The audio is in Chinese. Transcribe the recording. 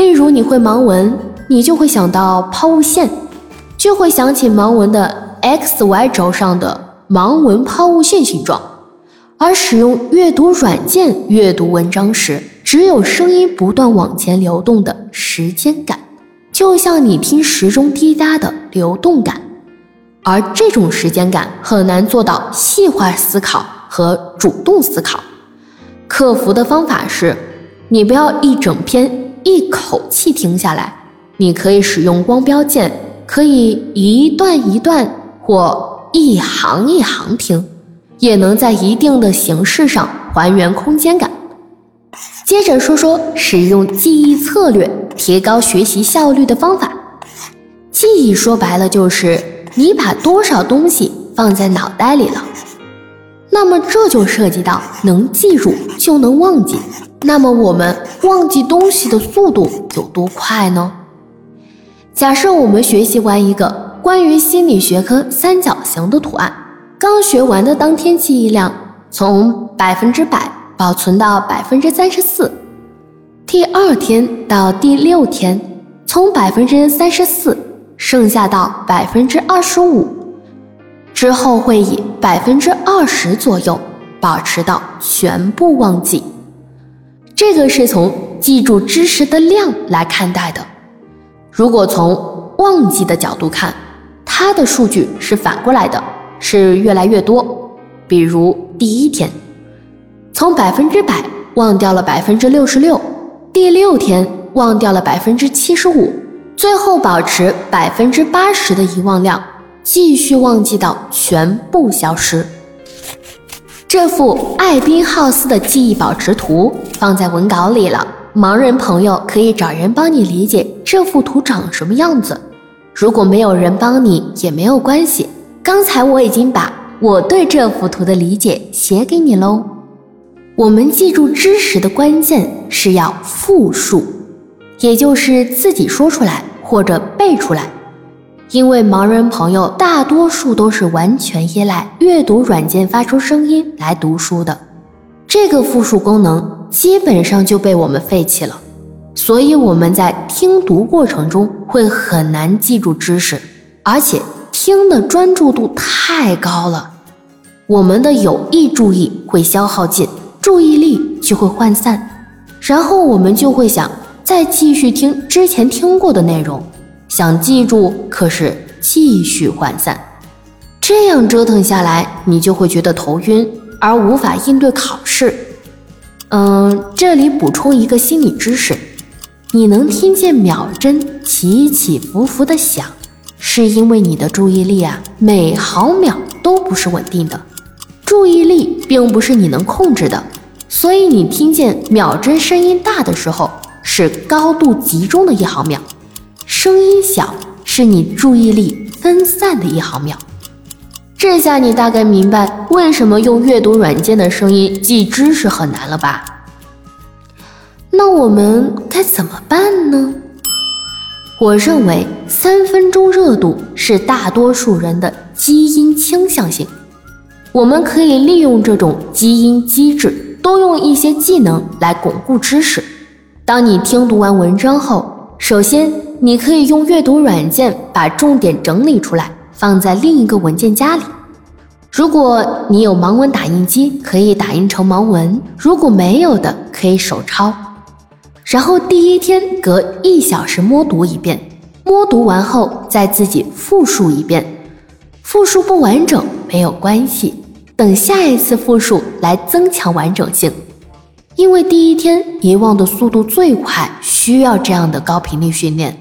例如你会盲文，你就会想到抛物线，就会想起盲文的 x y 轴上的盲文抛物线形状。而使用阅读软件阅读文章时，只有声音不断往前流动的时间感，就像你听时钟滴答的流动感。而这种时间感很难做到细化思考和主动思考。克服的方法是，你不要一整篇一口气听下来，你可以使用光标键，可以一段一段或一行一行听，也能在一定的形式上还原空间感。接着说说使用记忆策略提高学习效率的方法。记忆说白了就是你把多少东西放在脑袋里了。那么这就涉及到能记住就能忘记。那么我们忘记东西的速度有多快呢？假设我们学习完一个关于心理学科三角形的图案，刚学完的当天记忆量从百分之百保存到百分之三十四，第二天到第六天从百分之三十四剩下到百分之二十五。之后会以百分之二十左右保持到全部忘记，这个是从记住知识的量来看待的。如果从忘记的角度看，它的数据是反过来的，是越来越多。比如第一天，从百分之百忘掉了百分之六十六，第六天忘掉了百分之七十五，最后保持百分之八十的遗忘量。继续忘记到全部消失。这幅艾宾浩斯的记忆保持图放在文稿里了，盲人朋友可以找人帮你理解这幅图长什么样子。如果没有人帮你也没有关系，刚才我已经把我对这幅图的理解写给你喽。我们记住知识的关键是要复述，也就是自己说出来或者背出来。因为盲人朋友大多数都是完全依赖阅读软件发出声音来读书的，这个复述功能基本上就被我们废弃了，所以我们在听读过程中会很难记住知识，而且听的专注度太高了，我们的有意注意会消耗尽，注意力就会涣散，然后我们就会想再继续听之前听过的内容。想记住，可是继续涣散，这样折腾下来，你就会觉得头晕，而无法应对考试。嗯，这里补充一个心理知识：你能听见秒针起起伏伏的响，是因为你的注意力啊，每毫秒都不是稳定的。注意力并不是你能控制的，所以你听见秒针声音大的时候，是高度集中的一毫秒。声音小是你注意力分散的一毫秒，这下你大概明白为什么用阅读软件的声音记知识很难了吧？那我们该怎么办呢？我认为三分钟热度是大多数人的基因倾向性，我们可以利用这种基因机制，多用一些技能来巩固知识。当你听读完文章后，首先。你可以用阅读软件把重点整理出来，放在另一个文件夹里。如果你有盲文打印机，可以打印成盲文；如果没有的，可以手抄。然后第一天隔一小时默读一遍，默读完后再自己复述一遍。复述不完整没有关系，等下一次复述来增强完整性。因为第一天遗忘的速度最快，需要这样的高频率训练。